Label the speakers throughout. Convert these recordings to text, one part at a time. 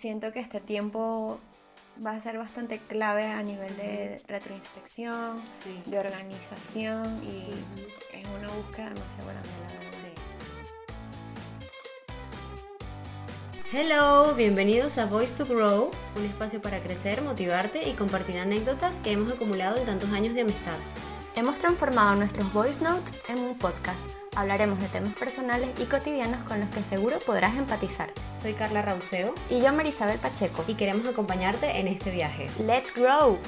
Speaker 1: siento que este tiempo va a ser bastante clave a nivel de retroinspección,
Speaker 2: Sí.
Speaker 1: de organización y es una búsqueda demasiado grande, la verdad.
Speaker 2: Hello, bienvenidos a Voice to Grow, un espacio para crecer, motivarte y compartir anécdotas que hemos acumulado en tantos años de amistad.
Speaker 1: Hemos transformado nuestros voice notes en un podcast. Hablaremos de temas personales y cotidianos con los que seguro podrás empatizar.
Speaker 2: Soy Carla Rauseo
Speaker 1: Y yo, Marisabel Pacheco.
Speaker 2: y queremos acompañarte en este viaje.
Speaker 1: ¡Let's grow!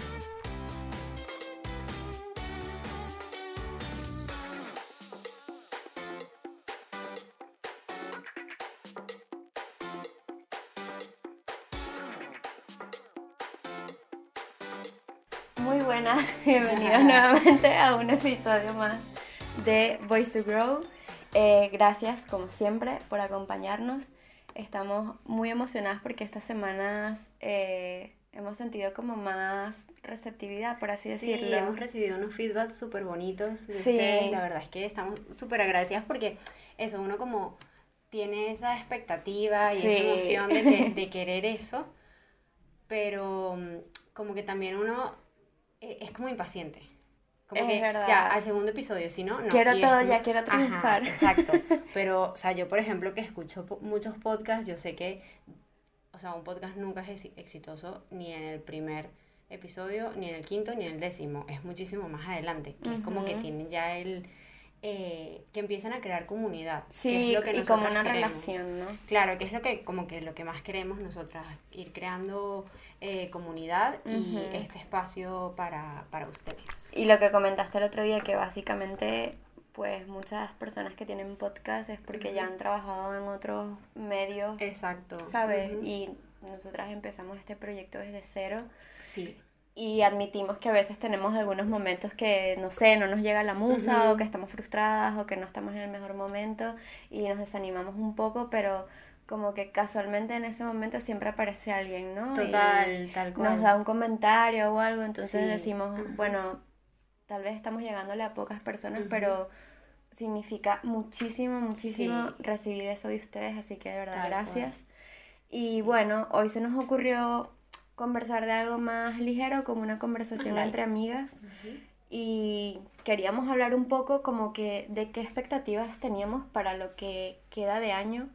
Speaker 1: Muy buenas, bienvenidos nuevamente a un episodio más de Voice to Grow. Eh, gracias, como siempre, por acompañarnos. Estamos muy emocionadas porque estas semanas eh, hemos sentido como más receptividad, por así
Speaker 2: Sí,
Speaker 1: decirlo.
Speaker 2: hemos recibido unos feedbacks súper bonitos de
Speaker 1: Sí.
Speaker 2: ustedes. La verdad es que estamos súper agradecidas porque eso, uno como tiene esa expectativa y
Speaker 1: Sí.
Speaker 2: esa emoción de, que- de querer eso, pero mm, como que también uno eh, es como impaciente. Como
Speaker 1: Es
Speaker 2: que
Speaker 1: verdad.
Speaker 2: ya al segundo episodio, si no, no.
Speaker 1: Quiero
Speaker 2: y
Speaker 1: todo
Speaker 2: como-
Speaker 1: ya, quiero
Speaker 2: Ajá,
Speaker 1: triunfar.
Speaker 2: exacto. Pero, o sea, yo por ejemplo que escucho po- muchos podcasts, yo sé que, o sea, un podcast nunca es exi- exitoso ni en el primer episodio, ni en el quinto, ni en el décimo. Es muchísimo más adelante, que es como que tienen ya el... eh, que empiezan a crear comunidad. que
Speaker 1: Sí,
Speaker 2: es lo que
Speaker 1: y como una
Speaker 2: queremos.
Speaker 1: relación, ¿no?
Speaker 2: Claro, que es lo que como que lo que más queremos nosotras, ir creando eh, comunidad y este espacio para, para ustedes.
Speaker 1: Y lo que comentaste el otro día, que básicamente, pues muchas personas que tienen podcast es porque ya han trabajado en otros medios,
Speaker 2: Exacto.
Speaker 1: ¿sabes? Y nosotras empezamos este proyecto desde cero
Speaker 2: Sí.
Speaker 1: Y admitimos que a veces tenemos algunos momentos que, no sé, no nos llega la musa o que estamos frustradas o que no estamos en el mejor momento y nos desanimamos un poco, pero como que casualmente en ese momento siempre aparece alguien, ¿no? Y-
Speaker 2: Total, tal cual.
Speaker 1: nos da un comentario o algo, entonces
Speaker 2: Sí,
Speaker 1: decimos, bueno, tal vez estamos llegándole a pocas personas, pero significa muchísimo, muchísimo
Speaker 2: Sí.
Speaker 1: recibir eso de ustedes, así que de verdad
Speaker 2: Tal cual.
Speaker 1: gracias. Y bueno, hoy se nos ocurrió conversar de algo más ligero, como una conversación entre amigas, y queríamos hablar un poco como que de qué expectativas teníamos para lo que queda de año.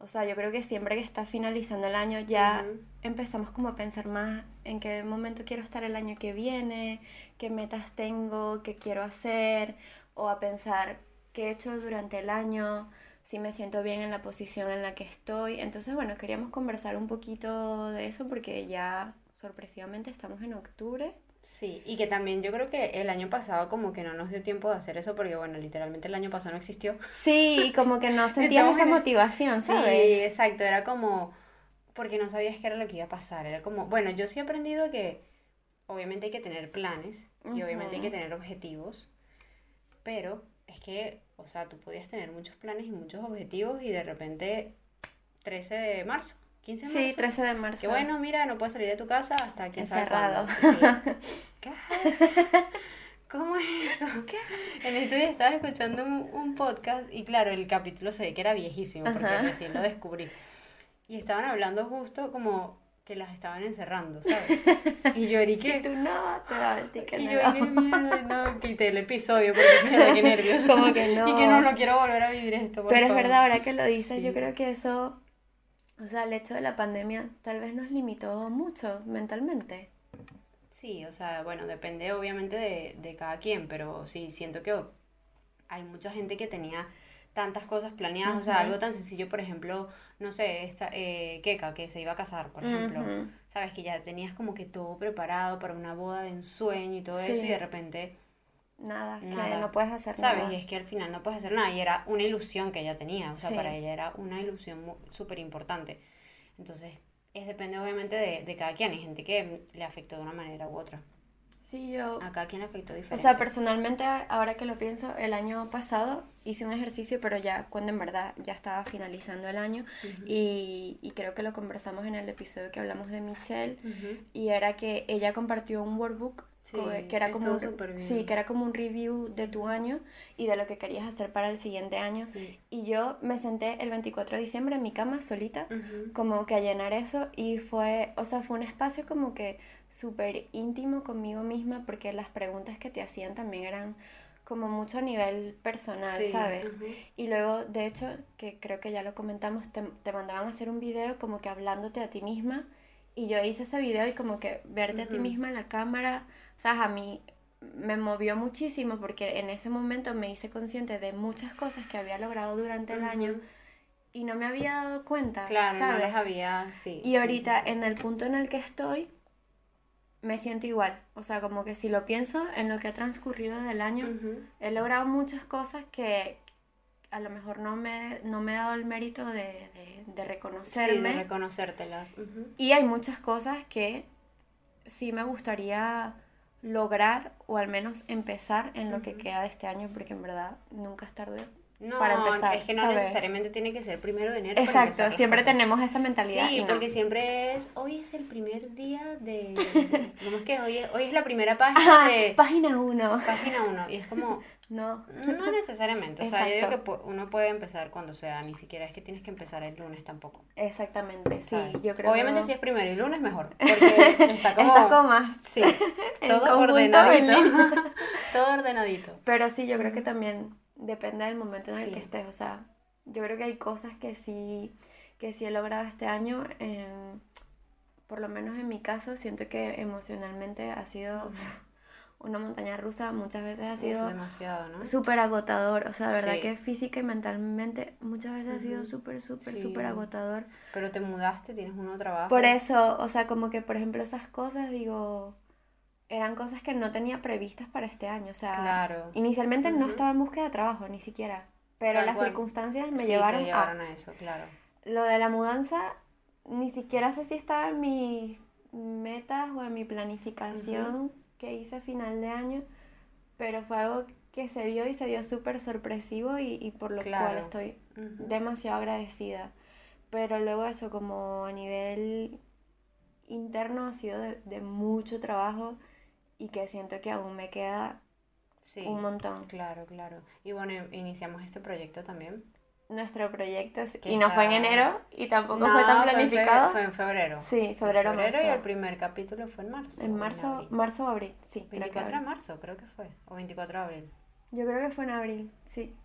Speaker 1: O sea, yo creo que siempre que está finalizando el año ya
Speaker 2: Ujú.
Speaker 1: empezamos como a pensar más en qué momento quiero estar el año que viene, qué metas tengo, qué quiero hacer, o a pensar qué he hecho durante el año, si me siento bien en la posición en la que estoy. Entonces, bueno, queríamos conversar un poquito de eso porque ya sorpresivamente estamos en octubre.
Speaker 2: Sí, y que también yo creo que el año pasado como que no nos dio tiempo de hacer eso porque bueno, literalmente el año pasado no existió.
Speaker 1: Sí, como que no sentíamos esa
Speaker 2: el-
Speaker 1: motivación,
Speaker 2: Sí,
Speaker 1: ¿sabes?
Speaker 2: exacto, era como porque no sabías qué era lo que iba a pasar, era como, bueno, yo sí he aprendido que obviamente hay que tener planes y obviamente hay que tener objetivos, pero es que, o sea, tú podías tener muchos planes y muchos objetivos y de repente 13 de marzo, 15 de
Speaker 1: Sí,
Speaker 2: marzo.
Speaker 1: 13 de marzo.
Speaker 2: Que bueno, mira, no puedes salir de tu casa hasta sabe
Speaker 1: Encerrado.
Speaker 2: que, ¿Qué? ¿Cómo es eso? En estos días estaba escuchando un, un podcast y claro, el capítulo se ve que era viejísimo porque
Speaker 1: Ajá.
Speaker 2: recién lo descubrí. Y estaban hablando justo como que las estaban encerrando, ¿sabes? Y yo
Speaker 1: Y
Speaker 2: eriqué.
Speaker 1: tú no, te da el ticket
Speaker 2: Y yo,
Speaker 1: no.
Speaker 2: qué mierda, no, quité el episodio porque mierda, qué nervios.
Speaker 1: Como que no.
Speaker 2: Y que no, no quiero volver a vivir esto, por
Speaker 1: Pero es
Speaker 2: favor.
Speaker 1: verdad, ahora que lo dices,
Speaker 2: Sí.
Speaker 1: yo creo que eso, o sea, el hecho de la pandemia tal vez nos limitó mucho mentalmente.
Speaker 2: Sí, o sea, bueno, depende obviamente de, de cada quien, pero sí, siento que hay mucha gente que tenía tantas cosas planeadas, o sea, algo tan sencillo, por ejemplo, no sé, esta eh, Keka, que se iba a casar, por ejemplo, sabes que ya tenías como que todo preparado para una boda de ensueño y todo eso, y de repente,
Speaker 1: Nada, que
Speaker 2: Nada.
Speaker 1: no puedes hacer
Speaker 2: sabes,
Speaker 1: nada.
Speaker 2: y es que al final no puedes hacer nada, y era una ilusión que ella tenía, o sea,
Speaker 1: Sí.
Speaker 2: para ella era una ilusión súper importante, entonces, es depende obviamente de, de cada quien, hay gente que le afectó de una manera u otra,
Speaker 1: Sí, yo,
Speaker 2: a cada quien afectó
Speaker 1: o
Speaker 2: diferente.
Speaker 1: sea, personalmente, ahora que lo pienso, el año pasado hice un ejercicio, pero ya cuando en verdad ya estaba finalizando el año,
Speaker 2: Ujú.
Speaker 1: y, y creo que lo conversamos en el episodio que hablamos de Michelle,
Speaker 2: Ujú.
Speaker 1: y era que ella compartió un workbook como que era como un, sí, que era como un review de tu año y de lo que querías hacer para el siguiente año. Y yo me senté el 24 de diciembre en mi cama solita, como que a llenar eso y fue, o sea, fue un espacio como que súper íntimo conmigo misma porque las preguntas que te hacían también eran como mucho a nivel personal, ¿sabes? Y luego, de hecho, que creo que ya lo comentamos, te, te, mandaban a hacer un video como que hablándote a ti misma y yo hice ese video y como que verte a ti misma en la cámara, ¿sabes? A mí me movió muchísimo porque en ese momento me hice consciente de muchas cosas que había logrado durante el año y no me había dado cuenta.
Speaker 2: Claro, ¿sabes? no les había, sí.
Speaker 1: Y ahorita, en el punto en el que estoy, me siento igual. O sea, como que si lo pienso en lo que ha transcurrido del año, he logrado muchas cosas que a lo mejor no me, no me he dado el mérito de, de, reconocerme.
Speaker 2: Sí, de reconocértelas.
Speaker 1: Y hay muchas cosas que sí me gustaría lograr o al menos empezar en lo que queda de este año, porque en verdad nunca es tarde
Speaker 2: no, para empezar. Es que no necesariamente tiene que ser primero de enero.
Speaker 1: Exacto, siempre tenemos esa mentalidad.
Speaker 2: Sí, porque siempre es, hoy es el primer día de, ¿cómo es que hoy es, hoy es la primera página de...
Speaker 1: Página 1.
Speaker 2: Página 1, y es como...
Speaker 1: No.
Speaker 2: No necesariamente, o sea, yo digo que uno puede empezar cuando sea, ni siquiera es que tienes que empezar el lunes tampoco.
Speaker 1: Exactamente, sí, yo creo
Speaker 2: Obviamente si es primero y lunes mejor, porque está como...
Speaker 1: Como más.
Speaker 2: Sí, todo ordenadito. todo ordenadito.
Speaker 1: Pero sí, yo creo que también depende del momento en el que estés. O sea, yo creo que hay cosas que sí, que sí he logrado este año. por lo menos en mi caso, siento que emocionalmente ha sido una montaña rusa. Muchas veces ha sido
Speaker 2: demasiado,
Speaker 1: súper agotador. O sea, de verdad que física y mentalmente muchas veces ha sido súper, súper, súper agotador.
Speaker 2: Pero te mudaste, tienes un nuevo trabajo.
Speaker 1: Por eso, o sea, como que por ejemplo esas cosas, digo eran cosas que no tenía previstas para este año. O sea, inicialmente no estaba en búsqueda de trabajo, ni siquiera. Pero las circunstancias me llevaron,
Speaker 2: a, eso, claro.
Speaker 1: Lo de la mudanza, ni siquiera sé si estaba en mis metas o en mi planificación que hice a final de año, pero fue algo que se dio y se dio súper sorpresivo y, por lo cual estoy demasiado agradecida. Pero luego eso, como a nivel interno, ha sido de mucho trabajo y que siento que aún me queda un montón.
Speaker 2: Claro, claro. Y bueno, iniciamos este proyecto también.
Speaker 1: Nuestro proyecto, y no fue en enero y tampoco fue tan planificado.
Speaker 2: Fue en, febrero.
Speaker 1: Sí, febrero,
Speaker 2: febrero y el primer capítulo fue en marzo.
Speaker 1: En marzo, marzo o abril, sí.
Speaker 2: 24 de marzo creo que fue, o 24 de abril.
Speaker 1: Yo creo que fue en abril, sí.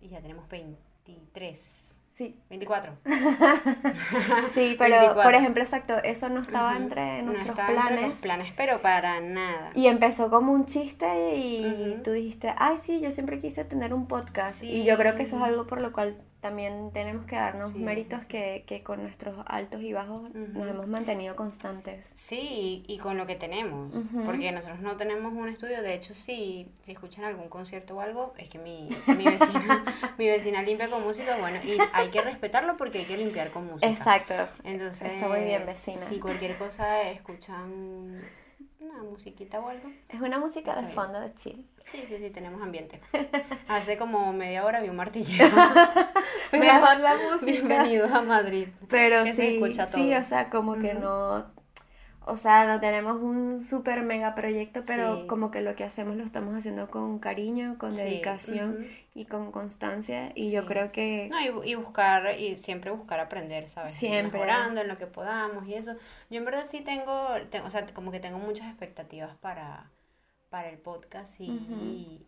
Speaker 2: Y ya tenemos 23.
Speaker 1: Sí.
Speaker 2: 24.
Speaker 1: sí, pero por ejemplo, exacto, eso no estaba entre nuestros
Speaker 2: no
Speaker 1: planes.
Speaker 2: Entre planes, pero para nada.
Speaker 1: Y empezó como un chiste y tú dijiste, ay, sí, yo siempre quise tener un podcast. Y yo creo que eso es algo por lo cual también tenemos que darnos méritos Que, que, con nuestros altos y bajos nos hemos mantenido constantes.
Speaker 2: Sí, y, con lo que tenemos, porque nosotros no tenemos un estudio, de hecho sí, si escuchan algún concierto o algo, es que mi, mi, vecina, mi vecina limpia con música, bueno, y hay que respetarlo porque hay que limpiar con música.
Speaker 1: Exacto.
Speaker 2: Entonces,
Speaker 1: está muy bien vecina.
Speaker 2: Si cualquier cosa escuchan una musiquita o algo.
Speaker 1: Es una música de fondo de chill.
Speaker 2: Sí, sí, sí, tenemos ambiente. Hace como media hora vi un martillero.
Speaker 1: Mejor la música.
Speaker 2: Bienvenidos a Madrid.
Speaker 1: Pero sí, sí, o sea, como que no o sea, no tenemos un super mega proyecto, pero como que lo que hacemos lo estamos haciendo con cariño, con dedicación y con constancia. Y yo creo que...
Speaker 2: No, y, buscar, y siempre buscar aprender, ¿sabes?
Speaker 1: Siempre.
Speaker 2: Mejorando en lo que podamos y eso. Yo en verdad sí tengo, tengo o sea, como que tengo muchas expectativas para, para el podcast y,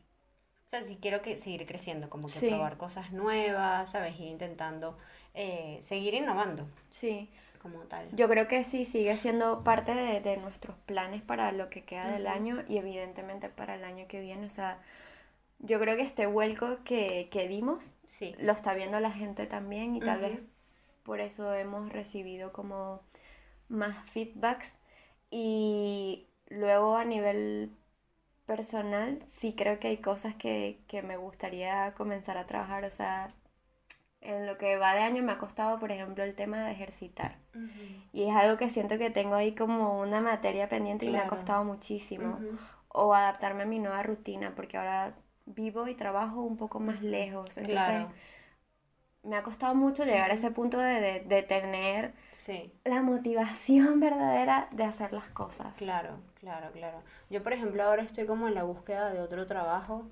Speaker 2: o sea, sí quiero que seguir creciendo, como que probar cosas nuevas, ¿sabes? Ir intentando eh, seguir innovando.
Speaker 1: Sí.
Speaker 2: Como tal.
Speaker 1: Yo creo que sí, sigue siendo parte de, nuestros planes para lo que queda del año y evidentemente para el año que viene. O sea, yo creo que este vuelco que, que dimos
Speaker 2: sí.
Speaker 1: lo está viendo la gente también y tal vez por eso hemos recibido como más feedbacks. Y luego a nivel personal, sí creo que hay cosas que, que me gustaría comenzar a trabajar. O sea, lo que va de año me ha costado, por ejemplo, el tema de ejercitar. Y es algo que siento que tengo ahí como una materia pendiente y me ha costado muchísimo. O adaptarme a mi nueva rutina, porque ahora vivo y trabajo un poco más lejos. Entonces, me ha costado mucho llegar a ese punto de, de, de tener
Speaker 2: Sí.
Speaker 1: la motivación verdadera de hacer las cosas.
Speaker 2: Claro, claro, claro. Yo, por ejemplo, ahora estoy como en la búsqueda de otro trabajo,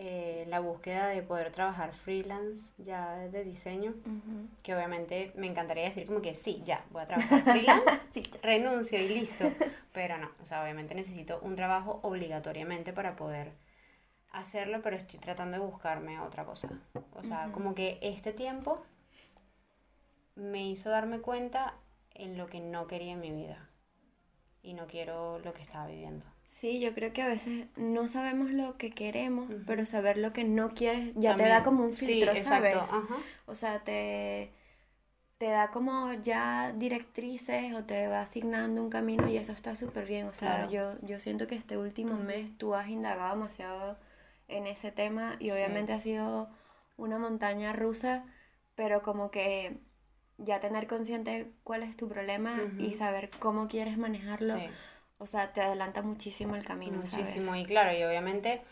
Speaker 2: eh, la búsqueda de poder trabajar freelance ya de diseño, que obviamente me encantaría decir como que sí, ya, voy a trabajar freelance,
Speaker 1: Sí.
Speaker 2: renuncio y listo, pero no, o sea, obviamente necesito un trabajo obligatoriamente para poder hacerlo, pero estoy tratando de buscarme otra cosa. O sea, como que este tiempo me hizo darme cuenta en lo que no quería en mi vida y no quiero lo que estaba viviendo.
Speaker 1: Sí, yo creo que a veces no sabemos lo que queremos, pero saber lo que no quieres ya te da como un filtro, ¿sabes?
Speaker 2: ajá.
Speaker 1: O sea, te, te da como ya directrices o te va asignando un camino y eso está súper bien. O sea,
Speaker 2: Claro.
Speaker 1: yo, yo siento que este último mes tú has indagado demasiado en ese tema y
Speaker 2: Sí.
Speaker 1: obviamente ha sido una montaña rusa, pero como que ya tener consciente cuál es tu problema y
Speaker 2: Ujú.
Speaker 1: saber cómo quieres manejarlo,
Speaker 2: Sí.
Speaker 1: O sea, te adelanta muchísimo el camino, ¿sabes?
Speaker 2: Muchísimo, y claro, y obviamente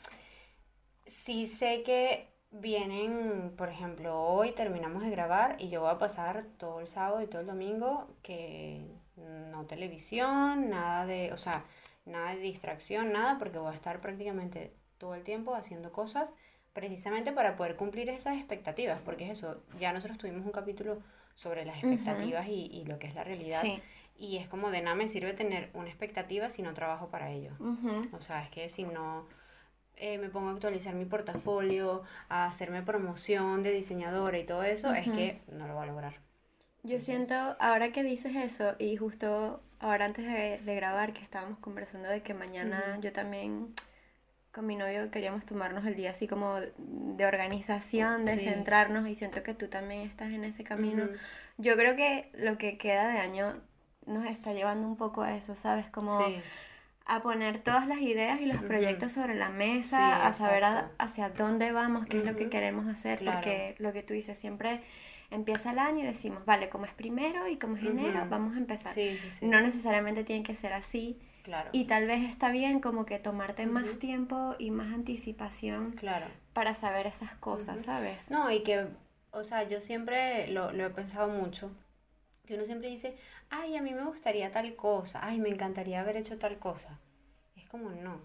Speaker 2: sí sé que vienen, por ejemplo, hoy terminamos de grabar y yo voy a pasar todo el sábado y todo el domingo que no televisión, nada de, o sea, nada de distracción, nada, porque voy a estar prácticamente todo el tiempo haciendo cosas precisamente para poder cumplir esas expectativas, porque es eso, ya nosotros tuvimos un capítulo sobre las expectativas y, y lo que es la realidad.
Speaker 1: Sí.
Speaker 2: Y es como de nada me sirve tener una expectativa si no trabajo para ello.
Speaker 1: Ujú.
Speaker 2: O sea, es que si no eh, me pongo a actualizar mi portafolio, a hacerme promoción de diseñadora y todo eso, es
Speaker 1: Ujú.
Speaker 2: que no lo voy a lograr.
Speaker 1: Yo siento, ahora que dices eso, y justo ahora antes de, de grabar, que estábamos conversando de que mañana
Speaker 2: Ujú.
Speaker 1: yo también con mi novio queríamos tomarnos el día así como de organización, de
Speaker 2: Sí.
Speaker 1: centrarnos, y siento que tú también estás en ese camino. Yo creo que lo que queda de año nos está llevando un poco a eso, ¿sabes? Como
Speaker 2: Sí,
Speaker 1: a poner todas las ideas y los proyectos sobre la mesa,
Speaker 2: Sí,
Speaker 1: a saber a- hacia dónde vamos, qué es lo que queremos hacer,
Speaker 2: Claro.
Speaker 1: porque lo que tú dices, siempre empieza el año y decimos, vale, como es primero y como es enero, vamos a empezar.
Speaker 2: sí, sí, sí.
Speaker 1: No necesariamente tiene que ser así
Speaker 2: Claro,
Speaker 1: y tal vez está bien como que tomarte más tiempo y más anticipación
Speaker 2: claro.
Speaker 1: para saber esas cosas. ¿sabes?
Speaker 2: No, y que, o sea, yo siempre lo, lo he pensado mucho, que uno siempre dice, ay, a mí me gustaría tal cosa, ay, me encantaría haber hecho tal cosa. Es como no.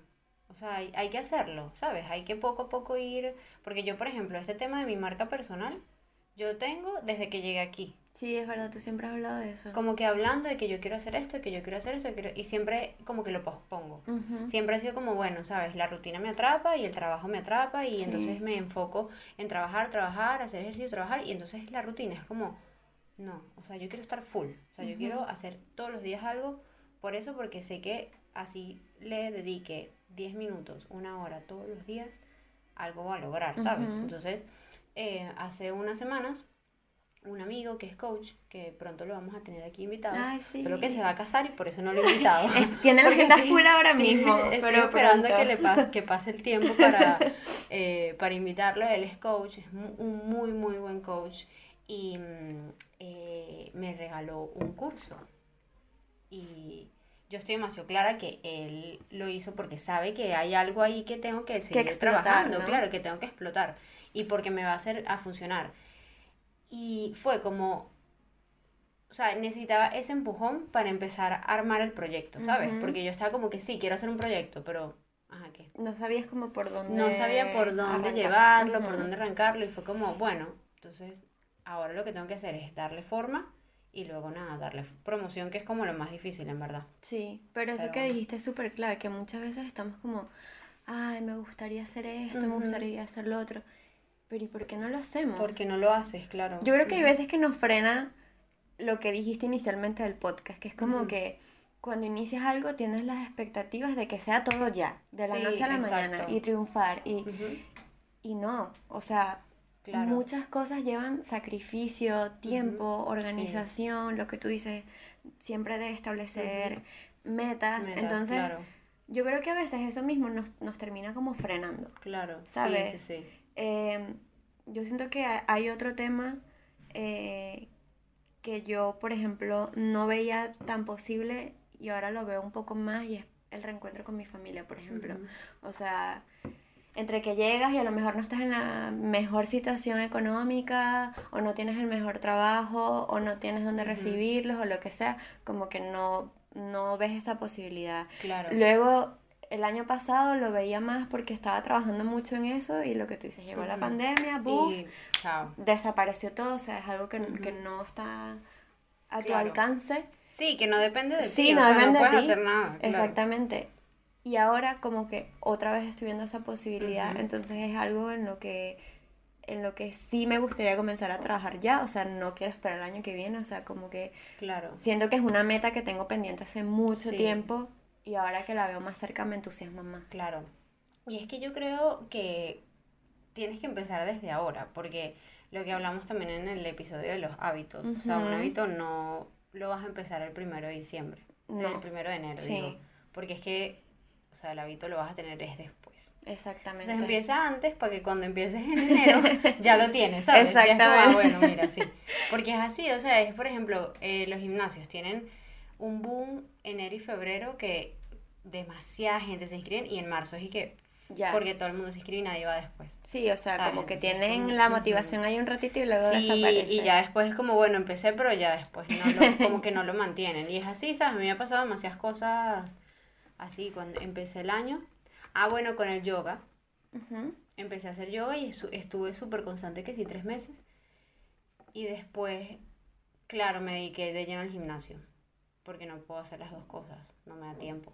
Speaker 2: O sea, hay, hay que hacerlo, ¿sabes? Hay que poco a poco ir, porque yo, por ejemplo, este tema de mi marca personal, yo tengo desde que llegué aquí.
Speaker 1: Sí, es verdad, tú siempre has hablado de eso.
Speaker 2: Como que hablando de que yo quiero hacer esto, que yo quiero hacer esto, quiero- y siempre como que lo pospongo.
Speaker 1: Ujú.
Speaker 2: Siempre ha sido como, bueno, ¿sabes? La rutina me atrapa y el trabajo me atrapa y
Speaker 1: Sí.
Speaker 2: entonces me enfoco en trabajar, trabajar, hacer ejercicio, trabajar y entonces la rutina es como, no, o sea, yo quiero estar full, o sea, yo quiero hacer todos los días algo, por eso, porque sé que así le dedique 10 minutos, una hora todos los días, algo va a lograr, ¿sabes? Entonces, eh, hace unas semanas, un amigo que es coach, que pronto lo vamos a tener aquí invitado,
Speaker 1: sí.
Speaker 2: solo que se va a casar y por eso no lo he invitado.
Speaker 1: Tiene la
Speaker 2: estoy-
Speaker 1: full ahora mismo,
Speaker 2: Estoy
Speaker 1: pero
Speaker 2: esperando que, le pa- que pase el tiempo para, eh, para invitarlo. Él es coach, es un muy, muy buen coach. Y mm, me regaló un curso. Y yo estoy demasiado clara que él lo hizo porque sabe que hay algo ahí que tengo que seguir
Speaker 1: explotar,
Speaker 2: trabajando,
Speaker 1: ¿no?
Speaker 2: claro, que tengo que explotar. Y porque me va a hacer a funcionar. Y fue como, o sea, necesitaba ese empujón para empezar a armar el proyecto, ¿sabes? Porque yo estaba como que sí, quiero hacer un proyecto, pero, ajá, ¿qué?
Speaker 1: No sabías como por dónde
Speaker 2: No sabía por dónde
Speaker 1: arrancar.
Speaker 2: llevarlo, por dónde arrancarlo, y fue como, bueno, entonces ahora lo que tengo que hacer es darle forma y luego nada, darle promoción, que es como lo más difícil, en verdad.
Speaker 1: Sí, pero eso
Speaker 2: Pero
Speaker 1: que
Speaker 2: bueno.
Speaker 1: dijiste es súper clave, que muchas veces estamos como, ay, me gustaría hacer esto, me
Speaker 2: Ujú.
Speaker 1: gustaría hacer lo otro, pero ¿y por qué no lo hacemos?
Speaker 2: Porque no lo haces, claro.
Speaker 1: Yo creo que hay veces que nos frena lo que dijiste inicialmente del podcast, que es como
Speaker 2: Ujú.
Speaker 1: que cuando inicias algo tienes las expectativas de que sea todo ya, de la
Speaker 2: Sí,
Speaker 1: noche a la mañana,
Speaker 2: exacto.
Speaker 1: y triunfar, y, y no, o sea,
Speaker 2: Claro.
Speaker 1: muchas cosas llevan sacrificio, tiempo, organización, lo que tú dices, siempre de establecer metas,
Speaker 2: Metas,
Speaker 1: entonces
Speaker 2: claro,
Speaker 1: yo creo que a veces eso mismo nos, nos termina como frenando.
Speaker 2: claro.
Speaker 1: ¿sabes?
Speaker 2: Sí, sí, sí.
Speaker 1: Eh, yo siento que ha- hay otro tema eh, que yo, por ejemplo, no veía tan posible y ahora lo veo un poco más y es el reencuentro con mi familia, por ejemplo. O sea, entre que llegas y a lo mejor no estás en la mejor situación económica o no tienes el mejor trabajo o no tienes donde recibirlos o lo que sea, como que no, no ves esa posibilidad.
Speaker 2: Claro.
Speaker 1: Luego, el año pasado lo veía más porque estaba trabajando mucho en eso y lo que tú dices, llegó la
Speaker 2: Ujú.
Speaker 1: pandemia, ¡buf!
Speaker 2: Y chao.
Speaker 1: desapareció todo, o sea, es algo que, que
Speaker 2: Ujú.
Speaker 1: no está a tu alcance.
Speaker 2: Sí, que no depende de
Speaker 1: Sí,
Speaker 2: ti,
Speaker 1: no
Speaker 2: o sea,
Speaker 1: depende
Speaker 2: no
Speaker 1: de
Speaker 2: puedes
Speaker 1: ti.
Speaker 2: hacer nada. claro.
Speaker 1: Y ahora como que otra vez estoy viendo esa posibilidad, entonces es algo en lo que en lo que sí me gustaría comenzar a trabajar ya, o sea, no quiero esperar el año que viene, o sea, como que
Speaker 2: Claro.
Speaker 1: siento que es una meta que tengo pendiente hace mucho
Speaker 2: Sí.
Speaker 1: tiempo y ahora que la veo más cerca me entusiasma más.
Speaker 2: Claro. Y es que yo creo que tienes que empezar desde ahora, porque lo que hablamos también en el episodio de los hábitos, o sea, un hábito no lo vas a empezar el primero de diciembre,
Speaker 1: No.
Speaker 2: el primero de enero,
Speaker 1: Sí.
Speaker 2: digo, porque es que, o sea, el hábito lo vas a tener es después.
Speaker 1: Exactamente.
Speaker 2: Entonces empieza antes para que cuando empieces en enero ya lo tienes, ¿sabes? Ya es como, ah,
Speaker 1: Exactamente.
Speaker 2: bueno, mira, sí. Porque es así, o sea, es por ejemplo, eh, los gimnasios tienen un boom enero y febrero que demasiada gente se inscribe y en marzo es y que
Speaker 1: Ya.
Speaker 2: porque todo el mundo se inscribe y nadie va después.
Speaker 1: Sí, o sea,
Speaker 2: ¿sabes?
Speaker 1: como que
Speaker 2: Entonces,
Speaker 1: tienen la motivación ahí un ratito y luego
Speaker 2: Sí,
Speaker 1: desaparece.
Speaker 2: y ya después es como, bueno, empecé, pero ya después no lo, como que no lo mantienen. Y es así, ¿sabes? A mí me ha pasado demasiadas cosas así cuando empecé el año. Ah, bueno, con el yoga. Empecé a hacer yoga y estuve súper constante, que sí, tres meses. Y después, claro, me dediqué de lleno al gimnasio. Porque no puedo hacer las dos cosas, no me da tiempo.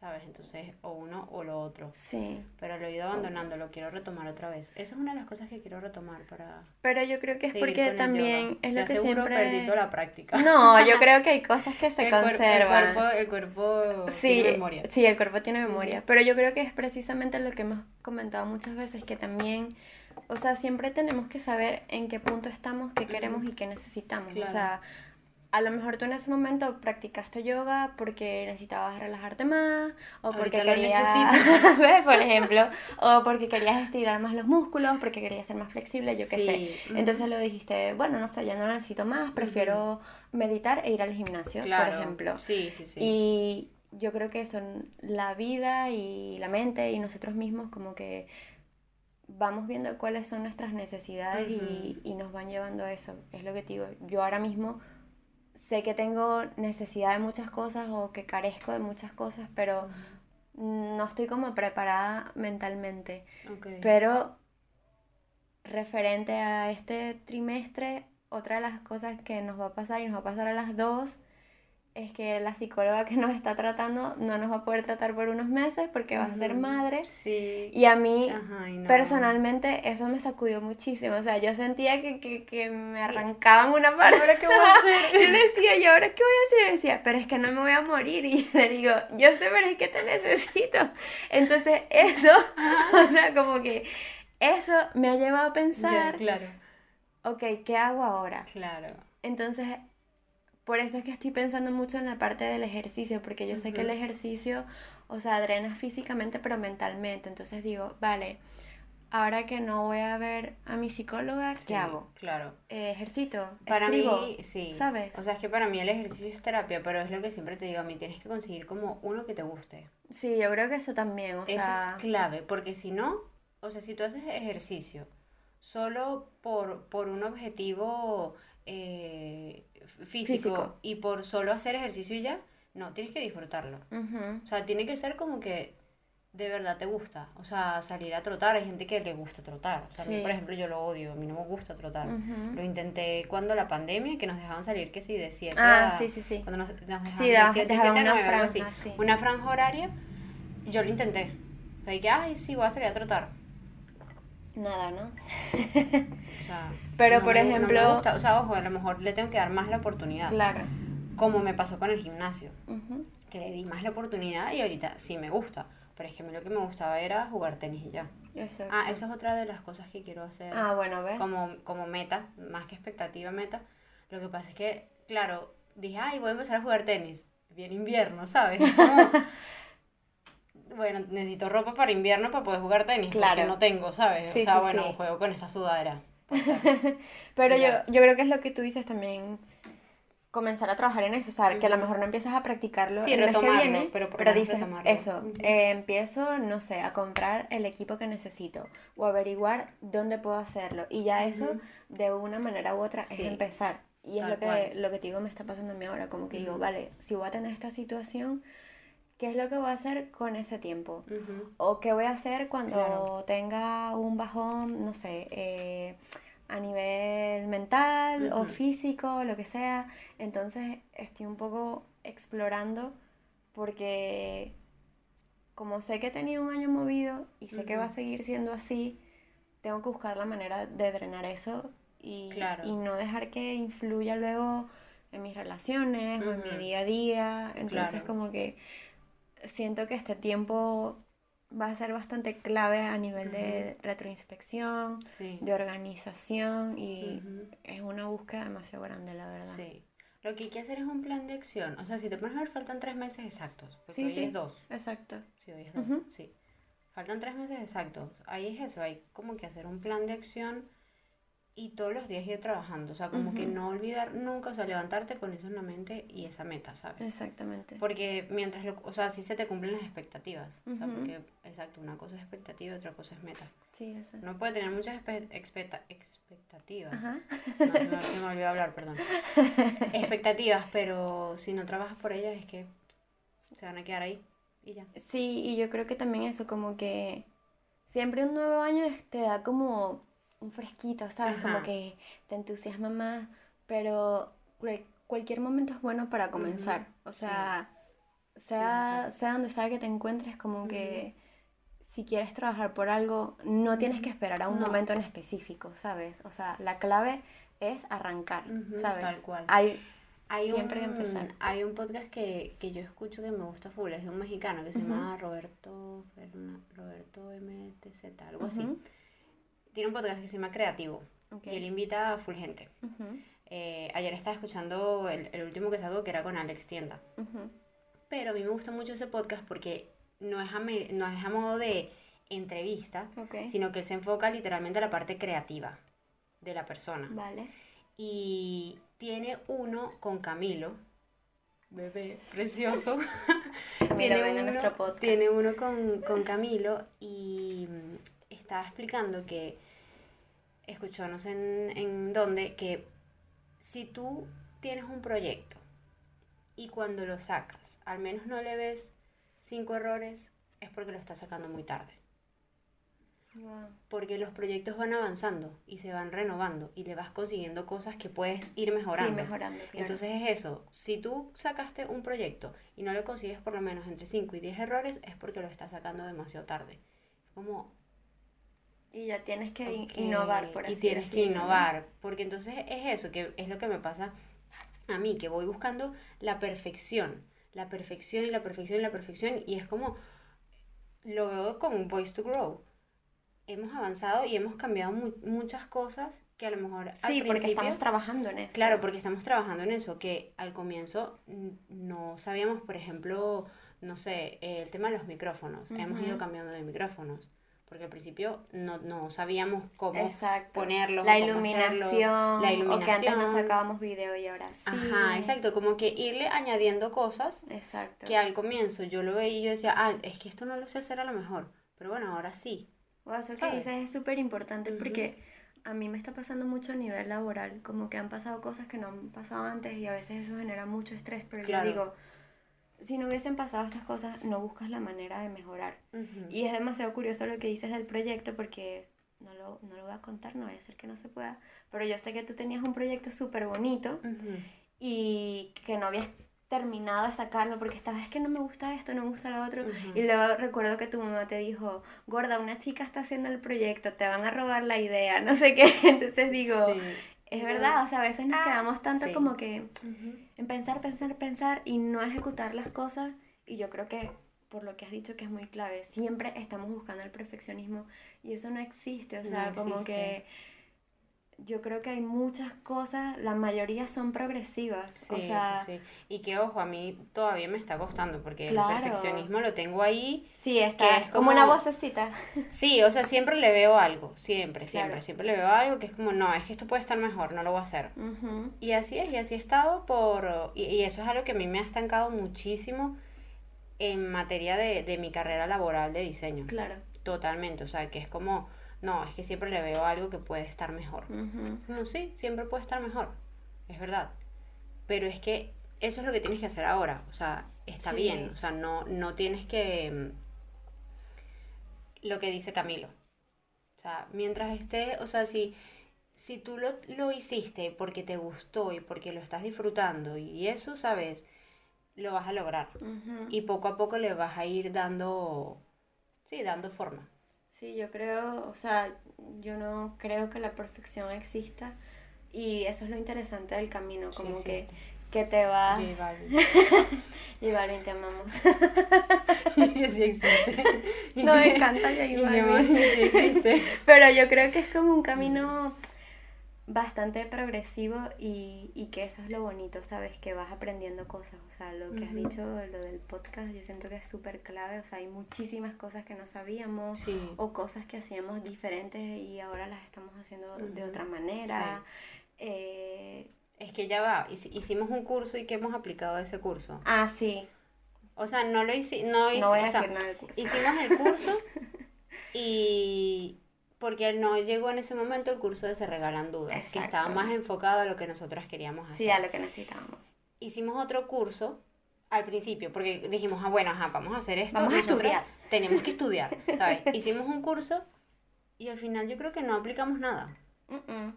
Speaker 2: ¿Sabes? Entonces, o uno o lo otro.
Speaker 1: Sí.
Speaker 2: Pero lo he ido abandonando, lo quiero retomar otra vez. Esa es una de las cosas que quiero retomar para
Speaker 1: Pero yo creo que es porque también es
Speaker 2: Te
Speaker 1: lo que
Speaker 2: aseguro,
Speaker 1: siempre...
Speaker 2: perdí toda la práctica.
Speaker 1: No, yo creo que hay cosas que se
Speaker 2: el,
Speaker 1: conservan.
Speaker 2: el cuerpo, el cuerpo
Speaker 1: Sí,
Speaker 2: tiene memoria.
Speaker 1: sí, el cuerpo tiene memoria. Pero yo creo que es precisamente lo que hemos comentado muchas veces, que también, o sea, siempre tenemos que saber en qué punto estamos, qué queremos y qué necesitamos. O
Speaker 2: Claro.
Speaker 1: sea, a lo mejor tú en ese momento practicaste yoga porque necesitabas relajarte más, o porque
Speaker 2: Ahorita
Speaker 1: querías. ¿ves? por ejemplo, o porque querías estirar más los músculos, porque querías ser más flexible, yo qué
Speaker 2: Sí,
Speaker 1: sé. Entonces lo dijiste, bueno, no sé, ya no lo necesito más, prefiero meditar e ir al gimnasio,
Speaker 2: Claro.
Speaker 1: por ejemplo.
Speaker 2: Sí, sí, sí.
Speaker 1: Y yo creo que son la vida y la mente y nosotros mismos como que vamos viendo cuáles son nuestras necesidades y, y nos van llevando a eso. Es lo que te digo. Yo ahora mismo sé que tengo necesidad de muchas cosas o que carezco de muchas cosas, pero no estoy como preparada mentalmente. Pero referente a este trimestre, otra de las cosas que nos va a pasar y nos va a pasar a las dos es que la psicóloga que nos está tratando no nos va a poder tratar por unos meses porque va a ser madre.
Speaker 2: Sí.
Speaker 1: Y a mí,
Speaker 2: Ajá, y no.
Speaker 1: personalmente, eso me sacudió muchísimo. O sea, yo sentía que, que, que me arrancaban una parte.
Speaker 2: ¿Ahora qué voy a hacer?
Speaker 1: Yo decía, ¿y ahora qué voy a hacer? Y decía, pero es que no me voy a morir. Y le digo, yo sé, pero es que te necesito. Entonces, eso, o sea, como que eso me ha llevado a pensar,
Speaker 2: claro.
Speaker 1: ok, ¿qué hago ahora?
Speaker 2: Claro.
Speaker 1: Entonces, por eso es que estoy pensando mucho en la parte del ejercicio, porque yo sé que el ejercicio, o sea, drena físicamente, pero mentalmente. Entonces digo, vale, ahora que no voy a ver a mi psicóloga, ¿qué hago?
Speaker 2: Claro.
Speaker 1: Eh, ejercito,
Speaker 2: Para
Speaker 1: escribo,
Speaker 2: mí, sí.
Speaker 1: ¿sabes?
Speaker 2: O sea, es que para mí el ejercicio es terapia, pero es lo que siempre te digo, a mí tienes que conseguir como uno que te guste.
Speaker 1: Sí, yo creo que eso también, o
Speaker 2: Eso
Speaker 1: sea,
Speaker 2: es clave, porque si no, o sea, si tú haces ejercicio solo por, por un objetivo eh, físico,
Speaker 1: Físico.
Speaker 2: y por solo hacer ejercicio y ya, no, tienes que disfrutarlo.
Speaker 1: ujú,
Speaker 2: O sea, tiene que ser como que de verdad te gusta. O sea, salir a trotar, hay gente que le gusta trotar. O sea, a mí,
Speaker 1: Sí.
Speaker 2: por ejemplo, yo lo odio, a mí no me gusta trotar.
Speaker 1: ujú.
Speaker 2: Lo intenté cuando la pandemia, que nos dejaban salir, que sí, de 7
Speaker 1: Ah,
Speaker 2: a...
Speaker 1: sí, sí, sí.
Speaker 2: Cuando nos, nos dejaban
Speaker 1: Sí,
Speaker 2: de
Speaker 1: daba-
Speaker 2: 7,
Speaker 1: dejaban
Speaker 2: 7 a
Speaker 1: una
Speaker 2: 9, algo
Speaker 1: franja,
Speaker 2: así.
Speaker 1: sí.
Speaker 2: Una franja horaria, yo lo intenté. O sea, dije, ay, sí, voy a salir a trotar.
Speaker 1: Nada, ¿no?
Speaker 2: O sea,
Speaker 1: Pero,
Speaker 2: no
Speaker 1: por
Speaker 2: me gu- no me
Speaker 1: ejemplo-
Speaker 2: gusta. O sea, ojo, a lo mejor le tengo que dar más la oportunidad.
Speaker 1: Claro.
Speaker 2: Como me pasó con el gimnasio.
Speaker 1: ujú.
Speaker 2: que le di más la oportunidad y ahorita sí me gusta. Pero es que a mí lo que me gustaba era jugar tenis y ya.
Speaker 1: Exacto.
Speaker 2: Ah, eso es otra de las cosas que quiero hacer
Speaker 1: Ah, bueno, ¿ves?
Speaker 2: como, como meta, más que expectativa meta. Lo que pasa es que, claro, dije, ay, voy a empezar a jugar tenis. Bien invierno, ¿sabes? Es como, bueno, necesito ropa para invierno para poder jugar tenis.
Speaker 1: Claro.
Speaker 2: Porque no tengo, ¿sabes?
Speaker 1: Sí,
Speaker 2: o sea,
Speaker 1: sí,
Speaker 2: bueno,
Speaker 1: sí.
Speaker 2: juego con esta sudadera.
Speaker 1: Pero yo, yo creo que es lo que tú dices también. comenzar a trabajar en eso, o sea, que a lo mejor no empiezas a practicarlo
Speaker 2: Sí,
Speaker 1: el mes que viene,
Speaker 2: pero por
Speaker 1: pero dices,
Speaker 2: retomarlo.
Speaker 1: eso, eh, empiezo, no sé, a comprar el equipo que necesito o averiguar dónde puedo hacerlo y ya eso
Speaker 2: Ujú.
Speaker 1: de una manera u otra
Speaker 2: Sí,
Speaker 1: es empezar. Y es
Speaker 2: tal
Speaker 1: lo que,
Speaker 2: cual.
Speaker 1: lo que te digo me está pasando a mí ahora, como que digo, vale, si voy a tener esta situación, ¿qué es lo que voy a hacer con ese tiempo?
Speaker 2: Ujú.
Speaker 1: O qué voy a hacer cuando
Speaker 2: Claro.
Speaker 1: tenga un bajón, no sé, eh, a nivel mental o
Speaker 2: Ujú.
Speaker 1: físico, lo que sea. Entonces estoy un poco explorando porque como sé que he tenido un año movido y sé que va a seguir siendo así, tengo que buscar la manera de drenar eso y,
Speaker 2: Claro.
Speaker 1: y no dejar que influya luego en mis relaciones o en mi día a día. Entonces
Speaker 2: Claro.
Speaker 1: como que siento que este tiempo va a ser bastante clave a nivel de retroinspección,
Speaker 2: Sí.
Speaker 1: de organización y es una búsqueda demasiado grande, la verdad.
Speaker 2: Sí. Lo que hay que hacer es un plan de acción. O sea, si te pones a ver, faltan tres meses exactos. Porque
Speaker 1: Sí,
Speaker 2: hoy
Speaker 1: sí.
Speaker 2: es dos.
Speaker 1: Exacto.
Speaker 2: Sí, hoy es dos. Sí. Faltan tres meses exactos. Ahí es eso. Hay como que hacer un plan de acción y todos los días ir trabajando. O sea, como que no olvidar nunca, o sea, levantarte con eso en la mente y esa meta, ¿sabes?
Speaker 1: Exactamente.
Speaker 2: Porque mientras lo, o sea, sí se te cumplen las expectativas. O sea, porque, exacto, una cosa es expectativa y otra cosa es meta.
Speaker 1: Sí, eso.
Speaker 2: No puede tener muchas expecta- expectativas.
Speaker 1: Ajá.
Speaker 2: No, se me, se me olvidó hablar, perdón. Expectativas, pero si no trabajas por ellas es que se van a quedar ahí y ya.
Speaker 1: Sí, y yo creo que también eso, como que siempre un nuevo año te da como un fresquito, ¿sabes? Como que te entusiasma más, pero cual- cualquier momento es bueno para comenzar. O
Speaker 2: sí.
Speaker 1: sea, sea, sea donde sea que te encuentres, como que si quieres trabajar por algo, no tienes que esperar a un
Speaker 2: No.
Speaker 1: momento en específico, ¿sabes? O sea, la clave es arrancar, ¿sabes?
Speaker 2: tal cual.
Speaker 1: Hay,
Speaker 2: Hay
Speaker 1: siempre que
Speaker 2: un,
Speaker 1: empezar.
Speaker 2: hay un podcast que, que yo escucho que me gusta full, es de un mexicano que se llama Roberto, Ferna- Roberto MTZ, algo así. Tiene un podcast que se llama Creativo
Speaker 1: Ok.
Speaker 2: y él invita a full gente.
Speaker 1: Ujú,
Speaker 2: Eh, ayer estaba escuchando el, el último que sacó que era con Alex Tienda.
Speaker 1: ujú.
Speaker 2: Pero a mí me gusta mucho ese podcast porque no es a, me- no es a modo de entrevista,
Speaker 1: Ok.
Speaker 2: sino que él se enfoca literalmente a la parte creativa de la persona.
Speaker 1: Vale.
Speaker 2: Y tiene uno con Camilo, bebé precioso.
Speaker 1: Nuestro podcast.
Speaker 2: tiene uno con, con Camilo y estaba explicando que, escuchó no sé en, en dónde, que si tú tienes un proyecto y cuando lo sacas, al menos no le ves cinco errores, es porque lo estás sacando muy tarde.
Speaker 1: Wow.
Speaker 2: Porque los proyectos van avanzando y se van renovando y le vas consiguiendo cosas que puedes ir mejorando.
Speaker 1: Sí, mejorando, claro.
Speaker 2: Entonces es eso, si tú sacaste un proyecto y no le consigues por lo menos entre 5 y 10 errores, es porque lo estás sacando demasiado tarde. Como,
Speaker 1: Y ya tienes que innovar, por así
Speaker 2: Y tienes que
Speaker 1: decirlo, ¿no?
Speaker 2: innovar, porque entonces es eso, que es lo que me pasa a mí, que voy buscando la perfección, la perfección y la perfección y la perfección, y es como, lo veo con Voice to Grow. Hemos avanzado y hemos cambiado mu- muchas cosas que a lo mejor al
Speaker 1: Sí, porque estamos trabajando en eso.
Speaker 2: Claro, porque estamos trabajando en eso, que al comienzo no sabíamos, por ejemplo, no sé, el tema de los micrófonos. Hemos ido cambiando de micrófonos, porque al principio no, no sabíamos cómo
Speaker 1: Exacto.
Speaker 2: ponerlos,
Speaker 1: La
Speaker 2: o cómo hacerlo,
Speaker 1: iluminación,
Speaker 2: la
Speaker 1: O que antes no
Speaker 2: iluminación.
Speaker 1: sacábamos video y ahora sí.
Speaker 2: Ajá, exacto, como que irle añadiendo cosas
Speaker 1: Exacto.
Speaker 2: que al comienzo yo lo veía y yo decía, ah, es que esto no lo sé hacer a lo mejor, pero bueno, ahora sí.
Speaker 1: Wow, eso que dices es súper importante
Speaker 2: Ujú.
Speaker 1: porque a mí me está pasando mucho a nivel laboral, como que han pasado cosas que no han pasado antes y a veces eso genera mucho estrés, pero
Speaker 2: Claro.
Speaker 1: yo digo, si no hubiesen pasado estas cosas, no buscas la manera de mejorar. Y es demasiado curioso lo que dices del proyecto porque no lo, no lo voy a contar, no vaya a ser que no se pueda, pero yo sé que tú tenías un proyecto súper bonito y que no habías terminado de sacarlo porque esta vez que no me gusta esto, no me gusta lo otro. Y luego recuerdo que tu mamá te dijo, gorda, una chica está haciendo el proyecto, te van a robar la idea, no sé qué. Entonces digo,
Speaker 2: Sí.
Speaker 1: Es verdad, o sea, a veces nos
Speaker 2: Ah,
Speaker 1: quedamos tanto
Speaker 2: sí.
Speaker 1: como que en pensar, pensar, pensar y no ejecutar las cosas. Y yo creo que por lo que has dicho que es muy clave, siempre estamos buscando el perfeccionismo y eso no existe, o sea,
Speaker 2: No
Speaker 1: como
Speaker 2: existe.
Speaker 1: que yo creo que hay muchas cosas, la mayoría son progresivas.
Speaker 2: Sí,
Speaker 1: o sea,
Speaker 2: sí, sí. Y que, ojo, a mí todavía me está costando porque
Speaker 1: Claro.
Speaker 2: el perfeccionismo lo tengo ahí.
Speaker 1: sí, está
Speaker 2: que es
Speaker 1: como una vocecita.
Speaker 2: Sí, o sea, siempre le veo algo, siempre, siempre,
Speaker 1: Claro.
Speaker 2: siempre le veo algo que es como, no, es que esto puede estar mejor, no lo voy a hacer. Y así es, y así he estado por... Y, y eso es algo que a mí me ha estancado muchísimo en materia de, de mi carrera laboral de diseño.
Speaker 1: Claro.
Speaker 2: Totalmente, o sea, que es como, no, es que siempre le veo algo que puede estar mejor. No, sí, siempre puede estar mejor, es verdad. Pero es que eso es lo que tienes que hacer ahora, o sea, está
Speaker 1: Sí.
Speaker 2: bien, o sea, no, no tienes que... mm, Lo que dice Camilo. O sea, mientras esté, o sea, si, si tú lo, lo hiciste porque te gustó y porque lo estás disfrutando y eso, ¿sabes? Lo vas a lograr. Y poco a poco le vas a ir dando, sí, dando forma.
Speaker 1: Sí, yo creo, o sea, yo no creo que la perfección exista y eso es lo interesante del camino,
Speaker 2: Sí
Speaker 1: como que, que te vas...
Speaker 2: J Balvin.
Speaker 1: Y Balvin, te amamos.
Speaker 2: que sí existe.
Speaker 1: No, me encanta
Speaker 2: Y. J Balvin sí existe.
Speaker 1: Pero yo creo que es como un camino bastante progresivo y, y que eso es lo bonito, ¿sabes? Que vas aprendiendo cosas. O sea, lo que has
Speaker 2: Ujú.
Speaker 1: dicho, lo del podcast, yo siento que es súper clave. O sea, hay muchísimas cosas que no sabíamos
Speaker 2: Sí.
Speaker 1: o cosas que hacíamos diferentes y ahora las estamos haciendo de
Speaker 2: Ujú.
Speaker 1: otra manera. Eh,
Speaker 2: Es que ya va, hici- hicimos un curso y que hemos aplicado ese curso.
Speaker 1: ah, sí.
Speaker 2: O sea, no lo hici no,
Speaker 1: No voy a
Speaker 2: o sea,
Speaker 1: decir nada del curso.
Speaker 2: hicimos el curso y porque no llegó en ese momento el curso de Se Regalan Dudas, que estaba
Speaker 1: Exacto.
Speaker 2: más enfocado a lo que nosotras queríamos hacer.
Speaker 1: Sí, a lo que necesitábamos.
Speaker 2: Hicimos otro curso al principio, porque dijimos, ah, bueno, ajá, vamos a hacer esto.
Speaker 1: Vamos a estudiar.
Speaker 2: Tenemos que estudiar, ¿sabes? Hicimos un curso y al final yo creo que no aplicamos nada.
Speaker 1: Mm-mm.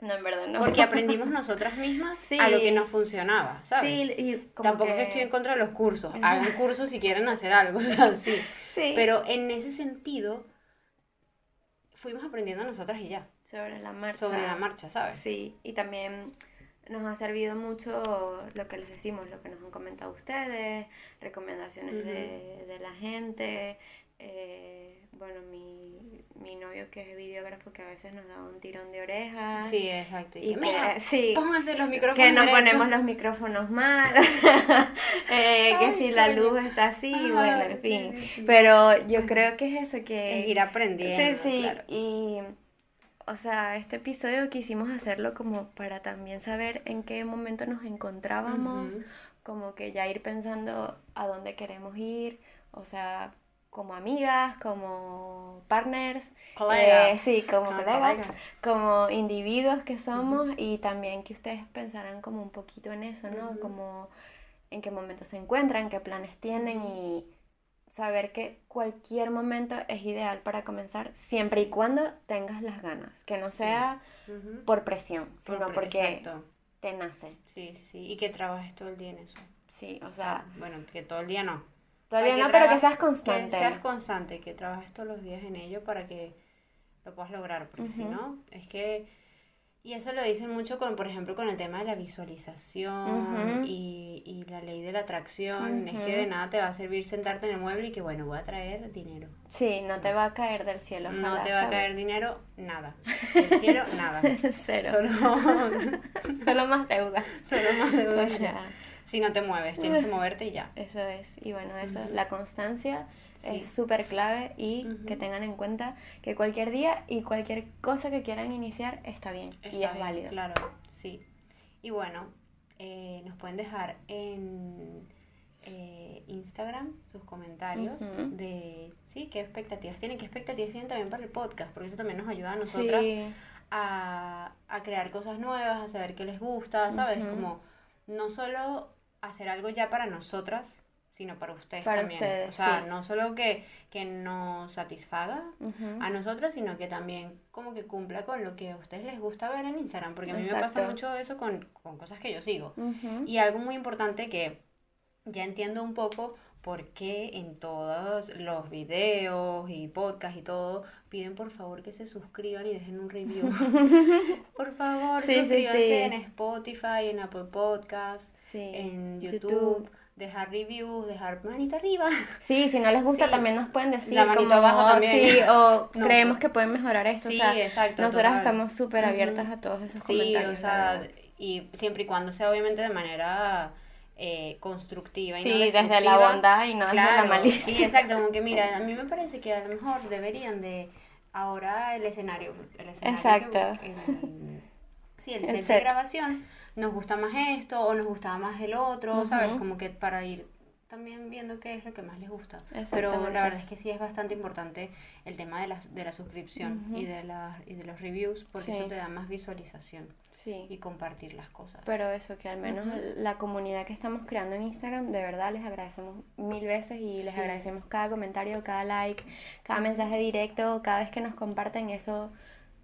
Speaker 1: No, en verdad no.
Speaker 2: Porque aprendimos nosotras mismas
Speaker 1: Sí.
Speaker 2: a lo que nos funcionaba, ¿sabes?
Speaker 1: Sí, y como
Speaker 2: Tampoco es que estoy en contra de los cursos. Hagan cursos si quieren hacer algo, o sea, sí.
Speaker 1: Sí.
Speaker 2: Pero en ese sentido, fuimos aprendiendo nosotras y ya.
Speaker 1: sobre la marcha.
Speaker 2: Sobre la marcha, ¿sabes?
Speaker 1: Sí, y también nos ha servido mucho lo que les decimos, lo que nos han comentado ustedes, recomendaciones de, de la gente. Eh, bueno, mi, mi novio que es videógrafo que a veces nos da un tirón de orejas.
Speaker 2: Sí, exacto.
Speaker 1: Y
Speaker 2: que, mira,
Speaker 1: que, sí,
Speaker 2: pónganse los micrófonos
Speaker 1: que no ponemos los micrófonos mal, eh, que si la luz está así, bueno, en fin.
Speaker 2: sí, sí.
Speaker 1: Pero yo creo que es eso, que...
Speaker 2: Es ir aprendiendo.
Speaker 1: Sí, sí,
Speaker 2: claro.
Speaker 1: y o sea, este episodio quisimos hacerlo como para también saber en qué momento nos encontrábamos, como que ya ir pensando a dónde queremos ir, o sea, como amigas, como partners,
Speaker 2: Colegas.
Speaker 1: eh, sí, como
Speaker 2: Como
Speaker 1: colegas,
Speaker 2: colegas.
Speaker 1: como individuos que somos y también que ustedes pensaran como un poquito en eso, ¿no? Como en qué momento se encuentran, qué planes tienen y saber que cualquier momento es ideal para comenzar siempre y cuando tengas las ganas, que no
Speaker 2: Sí.
Speaker 1: sea por presión,
Speaker 2: Por-
Speaker 1: sino porque
Speaker 2: Exacto.
Speaker 1: te nace.
Speaker 2: Sí, sí. Y que trabajes todo el día en eso.
Speaker 1: Sí, o
Speaker 2: sea, bueno, que todo el día no.
Speaker 1: Todavía no,
Speaker 2: que
Speaker 1: pero que seas constante.
Speaker 2: Que seas constante, que trabajes todos los días en ello para que lo puedas lograr, porque si
Speaker 1: Ujú.
Speaker 2: no, es que... Y eso lo dicen mucho con, por ejemplo, con el tema de la visualización
Speaker 1: Ujú.
Speaker 2: y, y la ley de la atracción. Es que de nada te va a servir sentarte en el mueble y que, bueno, voy a traer dinero.
Speaker 1: Sí, no te va a caer del cielo.
Speaker 2: No te va a caer dinero, nada. Del cielo, nada.
Speaker 1: Cero.
Speaker 2: Solo,
Speaker 1: Solo más deudas.
Speaker 2: solo más
Speaker 1: O
Speaker 2: deudas.
Speaker 1: sea,
Speaker 2: Si no te mueves, tienes que moverte y ya.
Speaker 1: eso es. Y bueno, eso, la constancia
Speaker 2: Sí.
Speaker 1: es súper clave y que tengan en cuenta que cualquier día y cualquier cosa que quieran iniciar está bien y
Speaker 2: Está
Speaker 1: es
Speaker 2: bien,
Speaker 1: válido.
Speaker 2: Claro, sí. Y bueno, eh, nos pueden dejar en eh, Instagram sus comentarios de, sí, qué expectativas tienen, qué expectativas tienen también para el podcast, porque eso también nos ayuda a nosotras
Speaker 1: Sí,
Speaker 2: a, a crear cosas nuevas, a saber qué les gusta, ¿sabes? Como no solo hacer algo ya para nosotras, sino para ustedes
Speaker 1: Para
Speaker 2: también.
Speaker 1: ustedes,
Speaker 2: o sea,
Speaker 1: sí.
Speaker 2: no solo que, que nos satisfaga a nosotras, sino que también como que cumpla con lo que a ustedes les gusta ver en Instagram, porque a mí me pasa mucho eso con, con cosas que yo sigo. Y algo muy importante que ya entiendo un poco por qué en todos los videos y podcasts y todo piden por favor que se suscriban y dejen un review. por favor,
Speaker 1: Sí,
Speaker 2: suscríbanse
Speaker 1: sí.
Speaker 2: en Spotify, en Apple Podcasts, en YouTube.
Speaker 1: YouTube.
Speaker 2: dejar reviews, dejar manita arriba.
Speaker 1: Sí, si no les gusta
Speaker 2: Sí.
Speaker 1: también nos pueden decir
Speaker 2: La manito
Speaker 1: como,
Speaker 2: abajo
Speaker 1: "Oh,
Speaker 2: también".
Speaker 1: sí, o
Speaker 2: No,
Speaker 1: creemos
Speaker 2: pues.
Speaker 1: que pueden mejorar esto.
Speaker 2: Sí,
Speaker 1: o sea,
Speaker 2: exacto,
Speaker 1: nosotras
Speaker 2: total.
Speaker 1: estamos súper abiertas a todos esos
Speaker 2: Sí,
Speaker 1: comentarios.
Speaker 2: o sea, y siempre y cuando sea obviamente de manera eh, constructiva y no
Speaker 1: Sí, desde la bondad y no desde la
Speaker 2: Claro,
Speaker 1: malicia.
Speaker 2: Sí, exacto, como que mira, a mí me parece que a lo mejor deberían de ahora el escenario, el escenario
Speaker 1: Exacto.
Speaker 2: que- el- sí, el set, de grabación, nos gusta más esto o nos gustaba más el otro, ¿sabes?
Speaker 1: Ujú.
Speaker 2: Como que para ir también viendo qué es lo que más les gusta. Pero la verdad es que sí es bastante importante el tema de la, de la suscripción
Speaker 1: Ujú.
Speaker 2: y, de la, y de los reviews, porque
Speaker 1: Sí.
Speaker 2: eso te da más visualización
Speaker 1: Sí.
Speaker 2: y compartir las cosas.
Speaker 1: Pero eso, que al menos
Speaker 2: Ujú.
Speaker 1: la comunidad que estamos creando en Instagram, de verdad les agradecemos mil veces y les
Speaker 2: Sí.
Speaker 1: agradecemos cada comentario, cada like, cada mensaje directo, cada vez que nos comparten eso,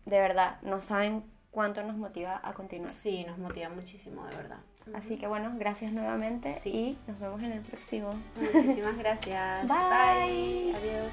Speaker 1: de verdad, no saben cuánto nos motiva a continuar.
Speaker 2: Sí, nos motiva muchísimo, de verdad.
Speaker 1: Así que bueno, gracias nuevamente
Speaker 2: Sí.
Speaker 1: y nos vemos en el próximo.
Speaker 2: Muchísimas gracias.
Speaker 1: Bye.
Speaker 2: Adiós.